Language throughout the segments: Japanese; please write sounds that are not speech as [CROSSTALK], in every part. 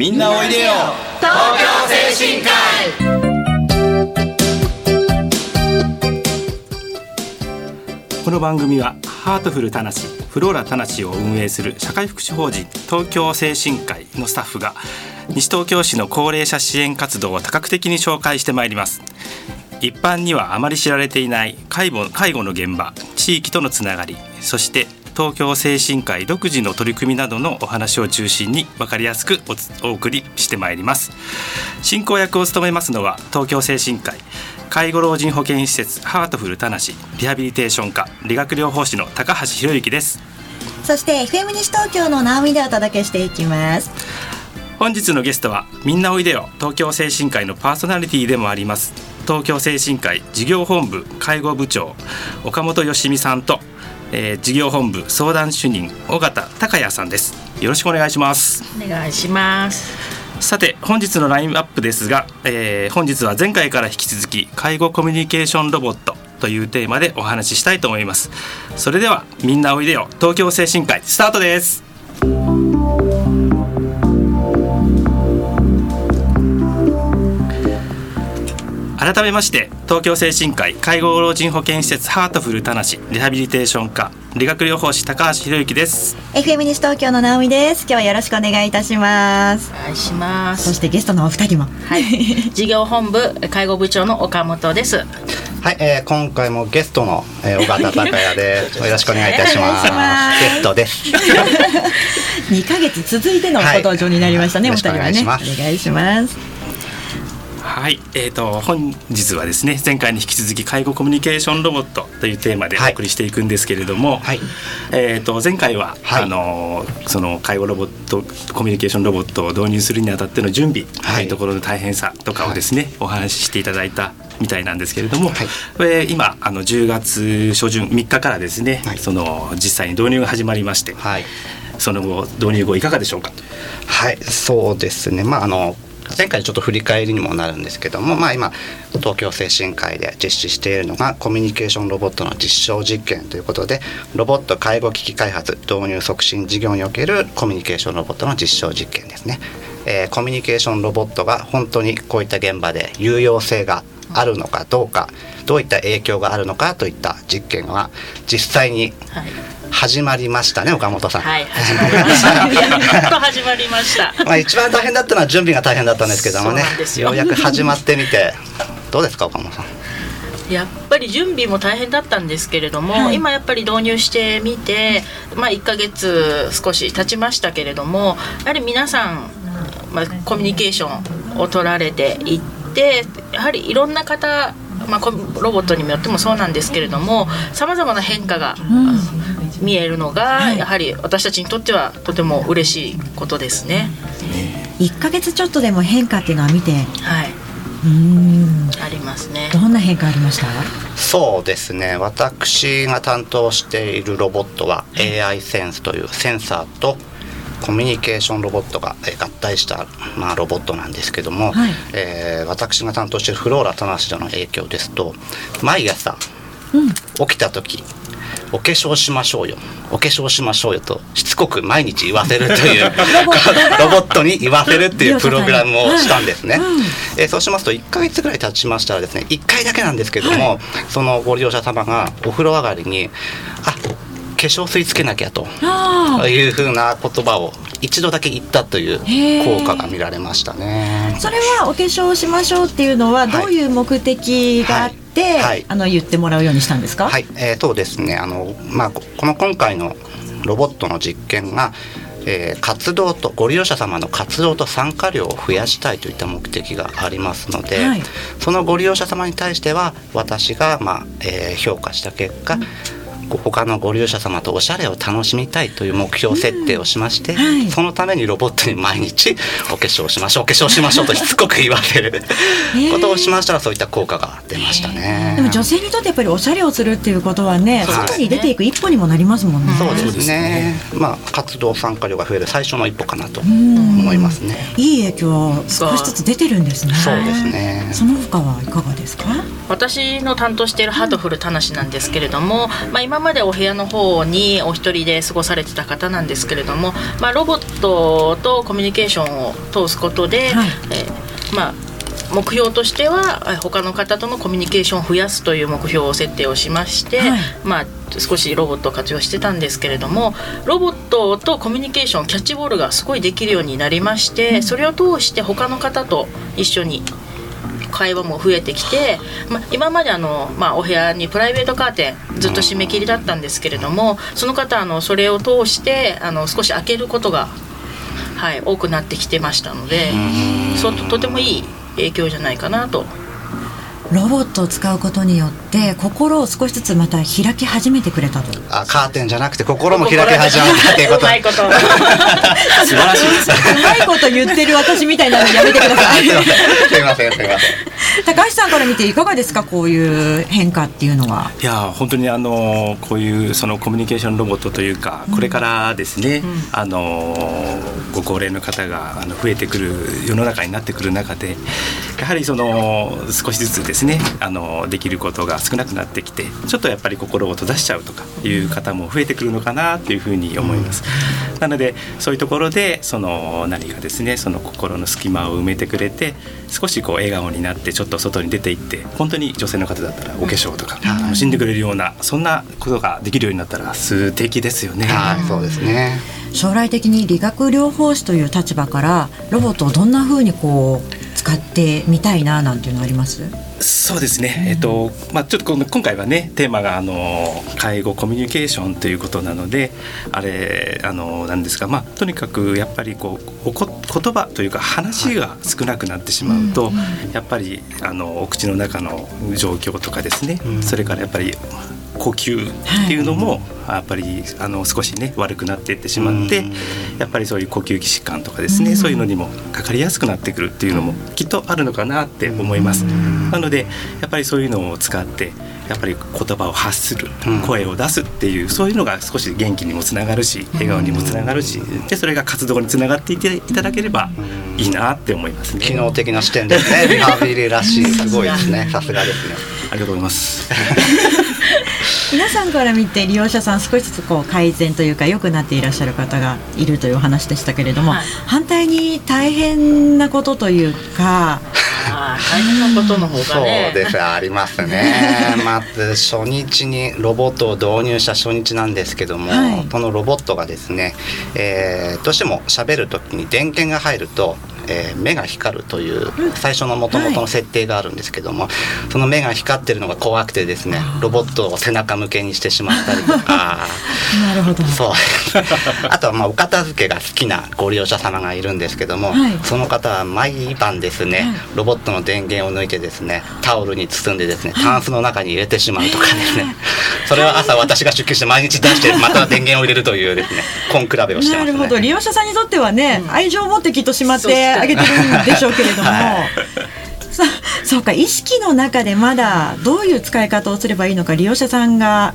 みんなおいでよ。東京精神科この番組はハートフルたなしフローラたなしを運営する社会福祉法人東京精神科医のスタッフが西東京市の高齢者支援活動を多角的に紹介してまいります。一般にはあまり知られていない介護介護の現場地域とのつながりそして東京精神科医独自の取り組みなどのお話を中心に分かりやすくお送りしてまいります。進行役を務めますのは東京精神科医介護老人保健施設ハートフルたなしリハビリテーション科理学療法士の高橋博之です。そして FM 西東京の直美でお届けしていきます。本日のゲストはみんなおいでよ東京精神科医のパーソナリティでもあります東京精神科医事業本部介護部長岡本よしみさんとえー、事業本部相談主任尾形孝也さんです。よろしくお願いします。お願いします。さて本日のラインアップですが、えー、本日は前回から引き続き介護コミュニケーションロボットというテーマでお話ししたいと思います。それではみんなおいでよ。東京精神科医スタートです改めまして東京精神科医介護老人保健施設ハートフルたなしリハビリテーション科理学療法士高橋博之です。FM 西東京の直美です。今日はよろしくお願いいたします。お願いします。そしてゲストのお二人も。はい。事業本部介護部長の岡本です。はい、えー、今回もゲストの、えー、尾形孝也で [LAUGHS] よろしくお願いいたします。ゲストです。[LAUGHS] 2ヶ月続いてのご登場になりましたね、はい、お二人はね。お願いしますはい、えーと、本日はですね前回に引き続き介護コミュニケーションロボットというテーマでお送りしていくんですけれども、はい、えーと、前回は、はい、あのその介護ロボットコミュニケーションロボットを導入するにあたっての準備というところの大変さとかをですね、お話ししていただいたみたいなんですけれども、はい、これ今あの10月初旬3日からですね、はい、その実際に導入が始まりまして、はい、その後導入後いかがでしょうか？はいそうですね。まああの前回ちょっと振り返りにもなるんですけども、まあ、今東京精神科医で実施しているのがコミュニケーションロボットの実証実験ということでロボット介護機器開発導入促進事業におけるコミュニケーションロボットの実証実験ですね。えー、コミュニケーションロボットが本当にこういった現場で有用性があるのかどうかどういった影響があるのかといった実験が実際に始まりましたね岡本さん。はい始まりました。[LAUGHS] 始まりました。まあ一番大変だったのは準備が大変だったんですけどもね。ようやく始まってみてどうですか岡本さん？やっぱり準備も大変だったんですけれども、はい、今やっぱり導入してみて、まあ、1か月少し経ちましたけれどもやはり皆さん、まあ、コミュニケーションを取られていってやはりいろんな方まあ、ロボットによってもそうなんですけれどもさまざまな変化が、見えるのが、やはり私たちにとってはとても嬉しいことですね。1ヶ月ちょっとでも変化っていうのは見て、はい、うん。ありますね。どんな変化ありました？そうですね。私が担当しているロボットは AI センスというセンサーとコミュニケーションロボットが合体した、まあ、ロボットなんですけども、はい、えー、私が担当しているフローラ・タナシダの影響ですと毎朝、うん、起きた時お化粧しましょうよ。お化粧しましょうよとしつこく毎日言わせるという [LAUGHS] [LAUGHS] ロボットに言わせるっていうプログラムをしたんですね、うん、えー、そうしますと1か月ぐらい経ちましたらですね1回だけなんですけども、はい、そのご利用者様がお風呂上がりに「あ化粧水つけなきゃと。いうふうな言葉を一度だけ言ったという効果が見られましたね。それはお化粧しましょうっていうのはどういう目的があって、はい。はい、あの言ってもらうようにしたんですか？はい、えー、そうですね。あのまあこの今回のロボットの実験がえー、活動とご利用者様の活動と参加量を増やしたいといった目的がありますので、はい、そのご利用者様に対しては私が、まあえー、評価した結果、うん他のご利用者様とおしゃれを楽しみたいという目標設定をしまして、うんはい、そのためにロボットに毎日お化粧しましょうお化粧しましょうとしつこく言われることをしましたらそういった効果が出ましたね。でも女性にとってやっぱりおしゃれをするっていうことはね、外に出ていく一歩にもなりますもんね。そうですね。まあ活動参加量が増える最初の一歩かなと思いますね。いい影響少しずつ出てるんですね。そうですね。その他はいかがですか？私の担当しているハートフルたなしなんですけれども、まあ今今までお部屋の方にお一人で過ごされてた方なんですけれども、まあ、ロボットとコミュニケーションを通すことで、はい、えー、まあ目標としては他の方とのコミュニケーションを増やすという目標を設定をしまして、はい、まあ、少しロボットを活用してたんですけれどもロボットとコミュニケーションキャッチボールがすごいできるようになりまして、それを通して他の方と一緒に会話も増えてきて、まあ、今まであの、まあ、お部屋にプライベートカーテンずっと締め切りだったんですけれどもその方あのそれを通してあの少し開けることが、はい、多くなってきてましたのでそとてもいい影響じゃないかなとロボットを使うことによって心を少しずつまた開き始めてくれたと。あカーテンじゃなくて心も開き始めたっていうこと。[LAUGHS] うまいこと。素晴らしいです。うまいこと言ってる私みたいなのやめてください。[LAUGHS] すいませんすいません。高橋さんから見ていかがですか？こういう変化っていうのは。いや本当にあのこういうそのコミュニケーションロボットというか、これからですね、うん、あのご高齢の方があの増えてくる世の中になってくる中でやはりその少しずつですね。あのできることが少なくなってきてちょっとやっぱり心を閉ざしちゃうとかいう方も増えてくるのかなというふうに思います。なのでそういうところでその何かですねその心の隙間を埋めてくれて少しこう笑顔になってちょっと外に出て行って本当に女性の方だったらお化粧とか楽しんでくれるようなそんなことができるようになったら素敵ですよね。はい、そうですね。将来的に理学療法士という立場からロボットをどんなふうにこう使ってみたいななんていうのあります？そうですね、えっとまあ、ちょっとこの今回はねテーマがあの介護コミュニケーションということなのであれあのなんですが、まあ、とにかくやっぱりこうおこ言葉というか話が少なくなってしまうと、はい、やっぱりあのお口の中の状況とかですね、うん、それからやっぱり呼吸っていうのもやっぱりあの少しね悪くなっていってしまってやっぱりそういう呼吸器疾患とかですねそういうのにもかかりやすくなってくるっていうのもきっとあるのかなって思います。なのでやっぱりそういうのを使ってやっぱり言葉を発する、声を出すっていうそういうのが少し元気にもつながるし笑顔にもつながるしでそれが活動につながっていていただければいいなって思いますね。機能的な視点ですね。[LAUGHS] リハビリらしいすごいですね。さすがですね。ありがとうございます。[LAUGHS] 皆さんから見て利用者さん少しずつこう改善というか良くなっていらっしゃる方がいるというお話でしたけれども、はい、反対に大変なことというかあ大変なことの方が、ね、そうですありますね。[LAUGHS] まず初日にロボットを導入した初日なんですけども、はい、このロボットがですね、えー、どうしても喋る時に電源が入るとえー、目が光るという最初のもともとの設定があるんですけども、はい、その目が光ってるのが怖くてですねロボットを背中向けにしてしまったりとか。[LAUGHS] なるほど。そう。[LAUGHS] あとはまあお片付けが好きなご利用者様がいるんですけども、はい、その方は毎晩ですね、はい、ロボットの電源を抜いてですねタオルに包んでですねタンスの中に入れてしまうとかですね、それは朝私が出勤して毎日出してまた電源を入れるというですね根比べをしてます、ね、なるほど。利用者さんにとってはね、うん、愛情を持ってきっとしまってあげてるんでしょうけれども。はいそ [LAUGHS] そうか意識の中でまだどういう使い方をすればいいのか利用者さんが。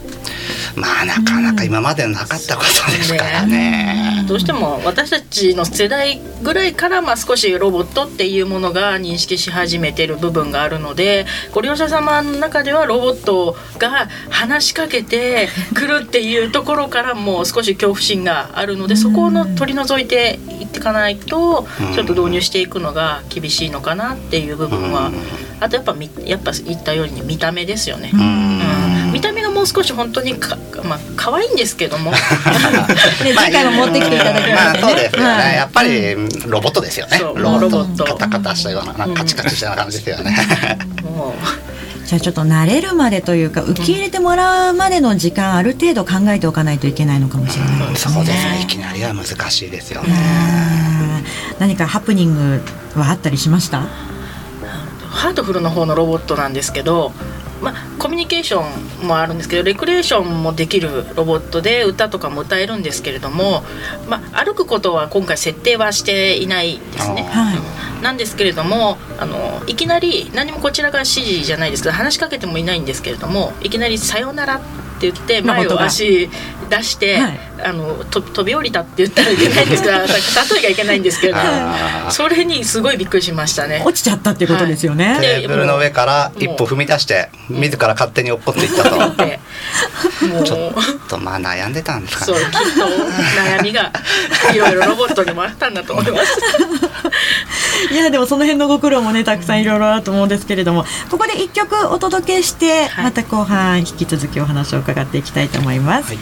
まあなかなか今までなかったことですからね、うん、どうしても私たちの世代ぐらいからまあ少しロボットっていうものが認識し始めてる部分があるのでご利用者様の中ではロボットが話しかけてくるっていうところからも少し恐怖心があるのでそこをの取り除いていっていかないとちょっと導入していくのが厳しいのかなっていう部分はあとやっぱやっぱ言ったように見た目ですよね。うん。見た目がもう少し本当にかまあ可愛いんですけども。[LAUGHS] ね、次回も持ってきていただきます、ね、まあ、そうですよね、はい、やっぱりロボットですよね。ロボット。カタカタしたようなカチカチしたような感じですよね、[LAUGHS] もう。じゃあちょっと慣れるまでというか受け入れてもらうまでの時間ある程度考えておかないといけないのかもしれないですね。そうですね。いきなりは難しいですよね。何かハプニングはあったりしました？ハートフルの方のロボットなんですけどまあ、コミュニケーションもあるんですけどレクレーションもできるロボットで歌とかも歌えるんですけれども、まあ、歩くことは今回設定はしていないですね。なんですけれどもあのいきなり何もこちらが指示じゃないですけど話しかけてもいないんですけれどもいきなり「さよなら」って言って前を足出して、はい、あのと飛び降りたって言ったらいけないんですが例えがいけないんですけどそれにすごいびっくりしましたね。落ちちゃったっていうことですよね、はい、テーブルの上から一歩踏み出して自ら勝手に落っこっていったと。[LAUGHS] もう。ちょっとまあ悩んでたんですかね。そうきっと悩みがいろいろロボットにもあったんだと思います [LAUGHS] [LAUGHS] いやでもその辺のご苦労もねたくさんいろいろあると思うんですけれどもここで一曲お届けして、また後半引き続きお話を伺っていきたいと思います。はい。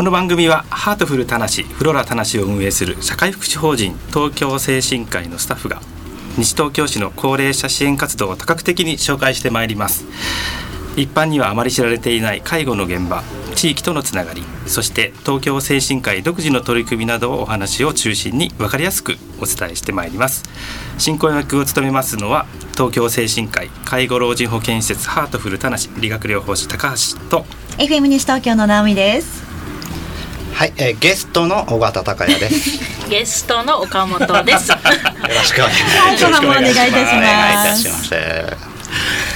この番組はハートフルたなしフローラたなしを運営する社会福祉法人東京精神科医のスタッフが西東京市の高齢者支援活動を多角的に紹介してまいります一般にはあまり知られていない介護の現場地域とのつながりそして東京精神科医独自の取り組みなどをお話を中心に分かりやすくお伝えしてまいります進行役を務めますのは東京精神科医介護老人保健施設ハートフルたなし理学療法士高橋と FM 西東京の直美ですはい、えー、ゲストの尾形孝也です。[LAUGHS] ゲストの岡本です。よろしくお願いします。お願いいたします。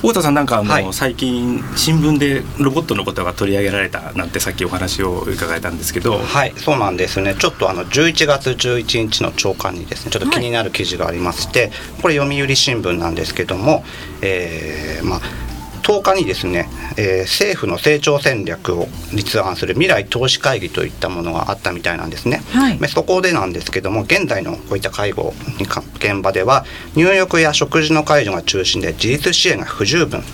太田さんなんかあの、はい、最近新聞でロボットのことが取り上げられたなんてさっきお話を伺えたんですけど。はいそうなんですね。ちょっとあの11月11日の朝刊にですねちょっと気になる記事がありまして、はい、これ読売新聞なんですけども、えー、まあ10日にですね、えー、政府の成長戦略を立案する未来投資会議といったものがあったみたいなんですね。はい、そこでなんですけども現在のこういった介護現場では入浴や食事の介助が中心で自立支援が不十分、うん、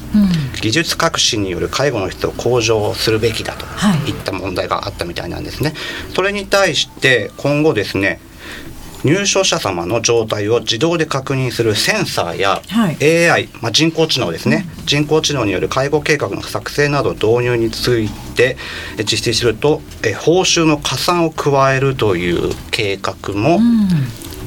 技術革新による介護の質を向上するべきだといった問題があったみたいなんですね。それに対して今後ですね入所者様の状態を自動で確認するセンサーや AI、まあ、人工知能ですね、人工知能による介護計画の作成など導入について実施するとえ報酬の加算を加えるという計画も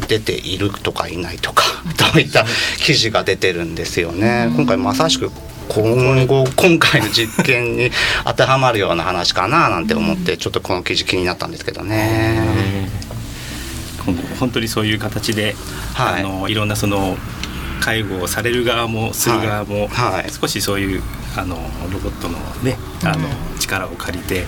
出ているとかいないとか [LAUGHS] といった記事が出てるんですよね。今回まさしく今後今回の実験に当てはまるような話かななんて思ってちょっとこの記事気になったんですけどね。本当にそういう形で、はい、あのいろんなその介護をされる側もする側も、はい、少しそういうあのロボットのねあの、力を借りて、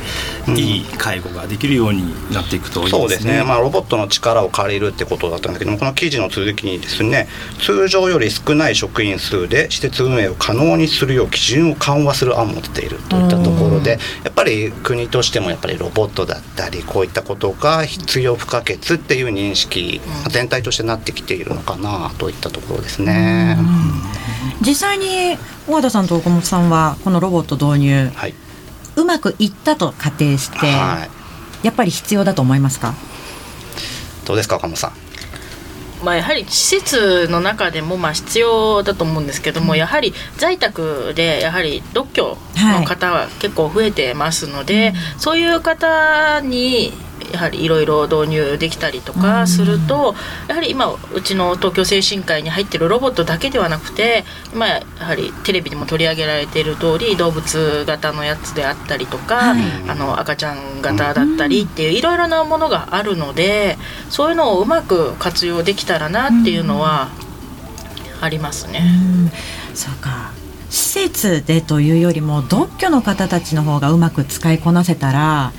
うん、いい介護ができるようになっていくといいですね。そうですね。まあロボットの力を借りるってことだったんだけども、この記事の続きにですね、通常より少ない職員数で施設運営を可能にするよう基準を緩和する案も出ているといったところで、やっぱり国としてもやっぱりロボットだったりこういったことが必要不可欠っていう認識、全体としてなってきているのかなといったところですね。実際に小和田さんと岡本さんはこのロボット導入、はい、うまくいったと仮定して、はい、やっぱり必要だと思いますか？どうですか岡本さん。まあ、やはり施設の中でもまあ必要だと思うんですけども、やはり在宅でやはり独居の方は結構増えてますので、はい、そういう方にやはりいろいろ導入できたりとかすると、やはり今うちの東京精神科医に入ってるロボットだけではなくて、まあ、やはりテレビにも取り上げられている通り動物型のやつであったりとか、はい、あの赤ちゃん型だったりっていういろいろなものがあるのでそういうのをうまく活用できたらなっていうのはありますね。うそうか施設でというよりも独居の方たちの方がうまく使いこなせたら、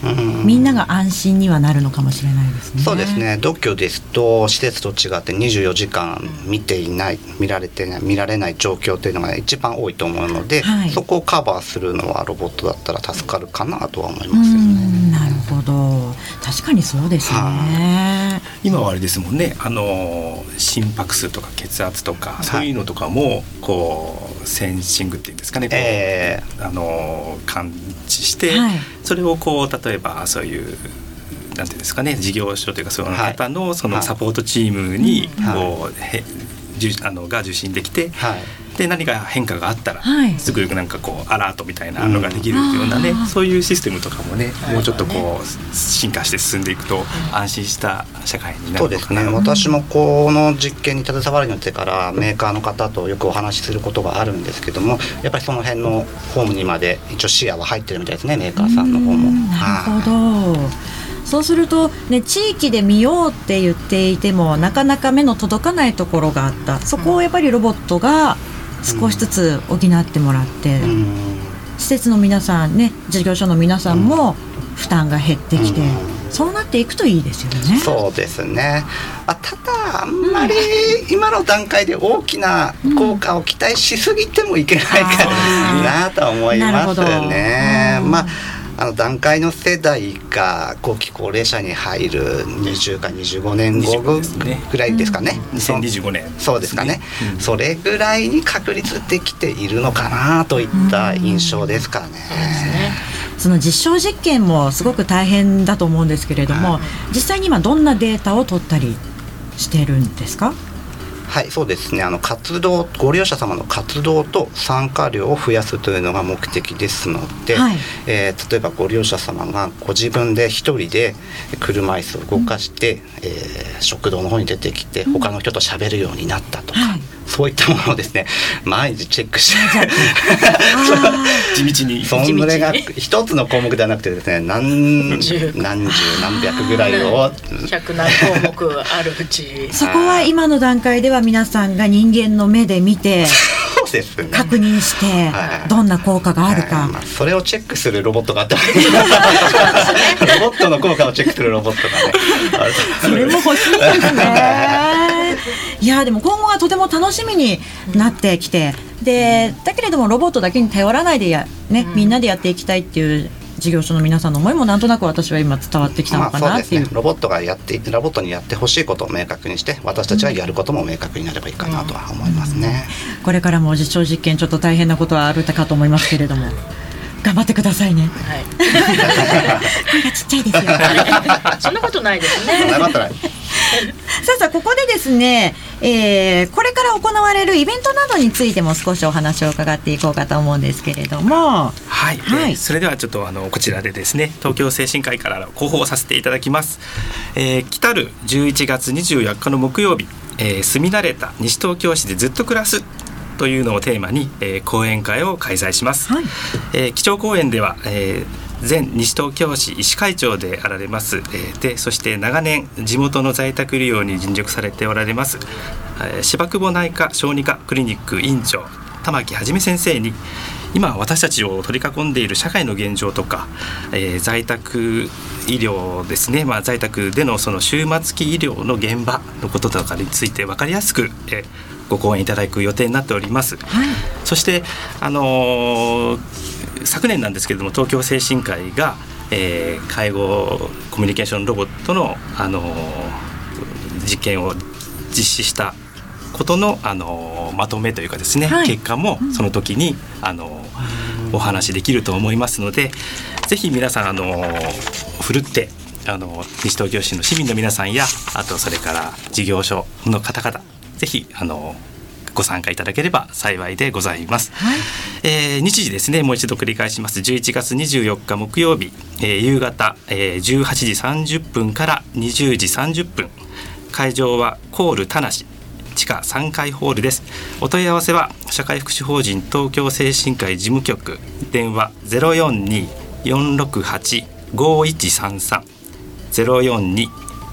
みんなが安心にはなるのかもしれないですね。そうですね。独居ですと施設と違って24時間見ていない見られてない見られない状況というのが一番多いと思うので、はい、そこをカバーするのはロボットだったら助かるかなとは思いますよね。なるほど確かにそうですね。はい、今はあれですもんね。あの心拍数とか血圧とかそういうのとかもこうセンシングっていうんですかね、えー、あの感知して、はい、それをこう例えばそういうなんていうんですかね。事業所というかその方のそのサポートチームにこう、はい、あのが受信できて、はい、で何か変化があったら、はい、すぐなんかこうアラートみたいなのができるようなね、うん、そういうシステムとかもねもうちょっとこう進化して進んでいくと安心した社会になるそうですね。私もこの実験に携わるによってからメーカーの方とよくお話しすることがあるんですけどもやっぱりその辺のホームにまで一応視野は入ってるみたいですねメーカーさんの方も。なるほど、そうすると、ね、地域で見ようって言っていてもなかなか目の届かないところがあった。そこをやっぱりロボットが少しずつ補ってもらって、うん、施設の皆さんね事業所の皆さんも負担が減ってきて。うんそうなっていくといいですよね。そうですね。あただあんまり今の段階で大きな効果を期待しすぎてもいけないかなと思いますね。まあ。あの段階の世代が後期高齢者に入る20か25年後ぐらいですかね。うん、2025年。そうですかね、うん、それぐらいに確立できているのかなといった印象ですかね。うんその実証実験もすごく大変だと思うんですけれども、実際に今どんなデータを取ったりしてるんですか？はいそうですね。あの活動ご利用者様の活動と参加量を増やすというのが目的ですので、はい、えー、例えばご利用者様がご自分で一人で車椅子を動かして、うん、えー、食堂の方に出てきて他の人と喋るようになったとか、はいそういったものをですね [LAUGHS] 毎日チェックして。[LAUGHS] 地道に。それが一つの項目ではなくてですね何十何十何百ぐらいを。百何項目あるうち。そこは今の段階では皆さんが人間の目で見てですね、確認してどんな効果があるか、まあ、それをチェックするロボットがあってロボットの効果をチェックするロボットがね。それも欲しいですね [LAUGHS] いやでも今後はとても楽しみになってきて。でだけれどもロボットだけに頼らないでや、ね、みんなでやっていきたいっていう事業所の皆さんの思いもなんとなく私は今伝わってきたのかなっていう。まあね、ロボットがやってロボットにやってほしいことを明確にして私たちがやることも明確になればいいかなとは思いますね、うん。うん、これからも実証実験ちょっと大変なことはあるかと思いますけれども。頑張ってくださいね。はい。[LAUGHS] 声がちっちゃいですよ。[LAUGHS] そんなことないですね。[LAUGHS] さあさあここでですね、えー、これから行われるイベントなどについても少しお話を伺っていこうかと思うんですけれども。はい、はい、それではちょっとあのこちらでですね東京精神科医から広報させていただきます、えー、来たる11月24日の木曜日、えー、住み慣れた西東京市でずっと暮らすというのをテーマに、えー、講演会を開催します、はい、えー、基調講演では、えー前西東京市医師会長であられます、えー、でそして長年地元の在宅医療に尽力されておられます、えー、芝久保内科小児科クリニック院長玉木はじめ先生に今私たちを取り囲んでいる社会の現状とか、えー、在宅医療ですね、まあ、在宅でのその終末期医療の現場のこととかについて分かりやすく、えー、ご講演いただく予定になっております。はい、そしてあのー昨年なんですけれども東京精神科医が、えー、介護コミュニケーションロボットの、あのー、実験を実施したことの、あのー、まとめというかですね、はい、結果もその時に、あのお話できると思いますのでぜひ皆さん、あのふるってあの西東京市の市民の皆さんやあとそれから事業所の方々ぜひあのご参加いただければ幸いでございます、はい、えー、日時ですねもう一度繰り返します。11月24日木曜日、えー、夕方、えー、18時30分から20時30分。会場はコール田無地下3階ホールです。お問い合わせは社会福祉法人東京精神科医事務局電話042-468-5133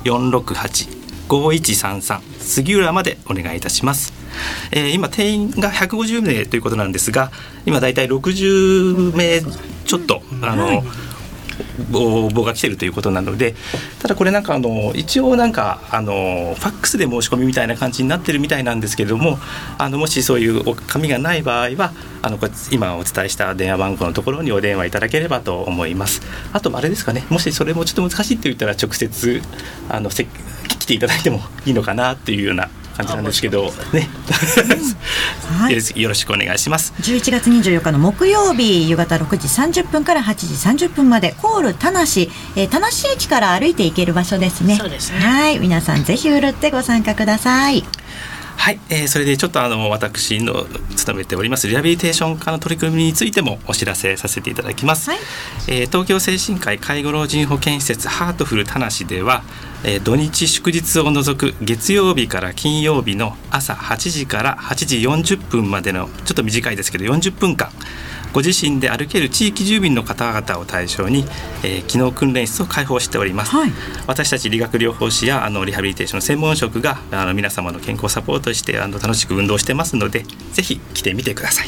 042-468-5133杉浦までお願いいたします。えー、今定員が150名ということなんですが今大体60名ちょっとあの、はい。応募が来てるということなのでただこれなんかあの一応なんかあのファックスで申し込みみたいな感じになってるみたいなんですけれどもあのもしそういう紙がない場合はあの今お伝えした電話番号のところにお電話いただければと思います。あとあれですかね。もしそれもちょっと難しいって言ったら直接あのせ来ていただいてもいいのかなっていうような感じなんですけどね、[LAUGHS] はい、よろしくお願いします。11月24日の木曜日夕方6時30分から8時30分までコール田無、えー、田無駅から歩いて行ける場所ですね。そうですね。はい。皆さんぜひふるってご参加ください。はい、えー、それでちょっとあの私の勤めておりますリハビリテーション科の取り組みについてもお知らせさせていただきます、はい、えー、東京精神科医介護老人保健施設ハートフル田無では、えー、土日祝日を除く月曜日から金曜日の朝8時から8時40分までのちょっと短いですけど40分間ご自身で歩ける地域住民の方々を対象に、えー、機能訓練室を開放しております、はい、私たち理学療法士やあのリハビリテーション専門職があの皆様の健康サポートしてあの楽しく運動してますのでぜひ来てみてください。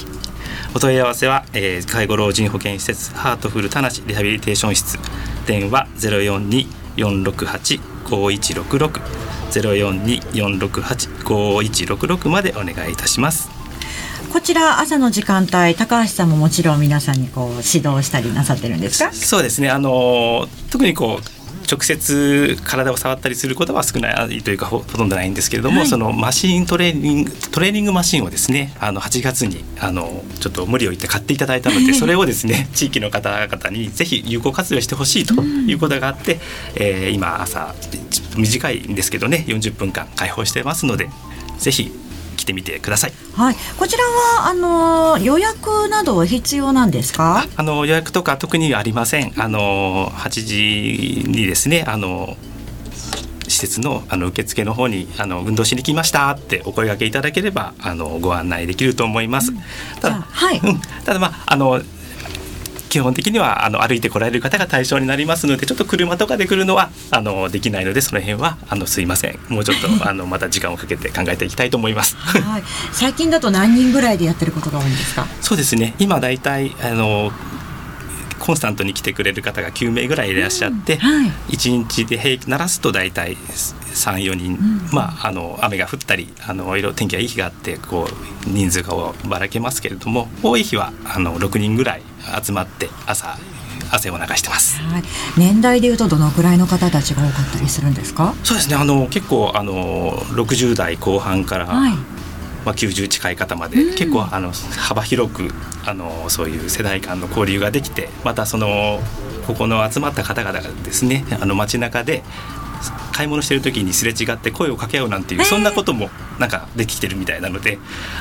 お問い合わせは、えー、介護老人保健施設ハートフル田無リハビリテーション室。電話042-468-5166 042-468-5166までお願いいたします。こちら朝の時間帯高橋さんももちろん皆さんにこう指導したりなさってるんですか？そうですね。あの特にこう直接体を触ったりすることは少ないというかほとんどないんですけれども、はい、そのマシントレーニングトレーニングマシンをですねあの8月にあのちょっと無理を言って買っていただいたので [LAUGHS] それをですね地域の方々にぜひ有効活用してほしいということがあって、うん、えー、今朝短いんですけどね40分間開放してますのでぜひ来てみてください。はい、こちらはあの予約などは必要なんですか？あの予約とか特にありません。あの8時にですね、あの施設のあの受付の方にあの運動しに来ましたってお声掛けいただければあのご案内できると思います。ただ、はい、ただまああの基本的にはあの歩いてこられる方が対象になりますのでちょっと車とかで来るのはあのできないのでその辺はあのすいません。もうちょっとあのまた時間をかけて考えていきたいと思います。はい、最近だと何人ぐらいでやってることが多いんですか？そうですね。今だいたいあのコンスタントに来てくれる方が9名ぐらいいらっしゃって、うん。はい、1日で平鳴らすと大体34人、うん、まあ、あの雨が降ったりあのいろ天気がいい日があってこう人数がばらけますけれども多い日はあの6人ぐらい集まって朝汗を流してます、はい、年代でいうとどのくらいの方たちが多かったりするんですか？そうですね。あの結構あの60代後半から、はい。まあ、90近い方まで、うん、結構あの幅広くあのそういう世代間の交流ができてまたそのここの集まった方々がですねあの街中で買い物してる時にすれ違って声を掛け合うなんていう、そんなこともなんかできてるみたいなので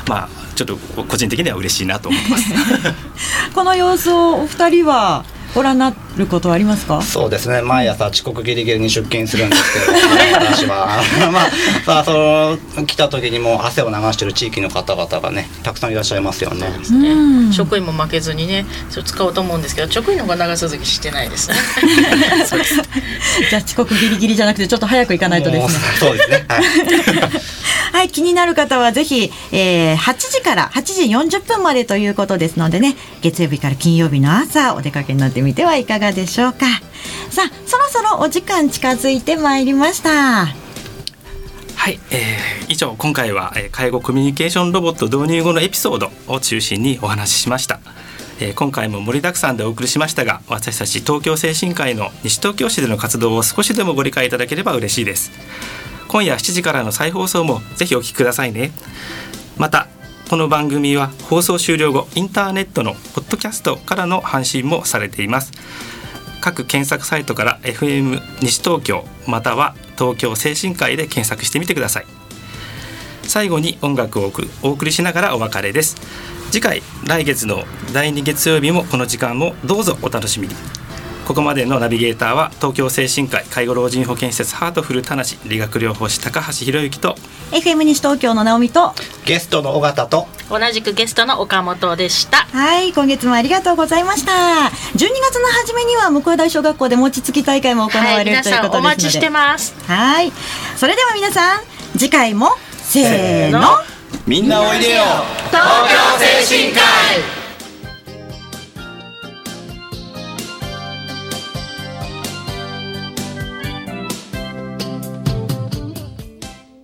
まあちょっと個人的には嬉しいなと思ってます。[LAUGHS] この様子をお二人はご覧になることはありますか？そうですね。毎朝遅刻ギリギリに出勤するんですけど私は。[LAUGHS] まあさあその来た時にも汗を流してる地域の方々がねたくさんいらっしゃいますよね。ね。職員も負けずにねそれ使おうと思うんですけど職員の方が長続きしてないです。[LAUGHS] じゃあ遅刻ギリギリじゃなくてちょっと早く行かないとですね。そうですね。はい。[LAUGHS] はい、気になる方はぜひ、えー、8時から8時40分までということですのでね月曜日から金曜日の朝お出かけになってみてはいかががでしょうか？さあそろそろお時間近づいてまいりました。はい、えー、以上今回は、えー、介護コミュニケーションロボット導入後のエピソードを中心にお話ししました、えー、今回も盛りだくさんでお送りしましたが私たち東京精神科医の西東京市での活動を少しでもご理解いただければ嬉しいです。今夜7時からの再放送もぜひお聞きくださいね。またこの番組は放送終了後インターネットのポッドキャストからの配信もされています。各検索サイトから FM 西東京または東京精神科医で検索してみてください。最後に音楽をお送りしながらお別れです。次回来月の第2月曜日もこの時間もどうぞお楽しみに。ここまでのナビゲーターは東京精神科医介護老人保健施設ハートフル田無理学療法士高橋博之と FM 西東京の直美とゲストの尾形と同じくゲストの岡本でした。はい今月もありがとうございました。12月の初めには向台小学校で餅つき大会も行われる、はい、ということですので。お待ちしてますはい。それでは皆さん次回もせーの。みんなおいでよ。東京精神科医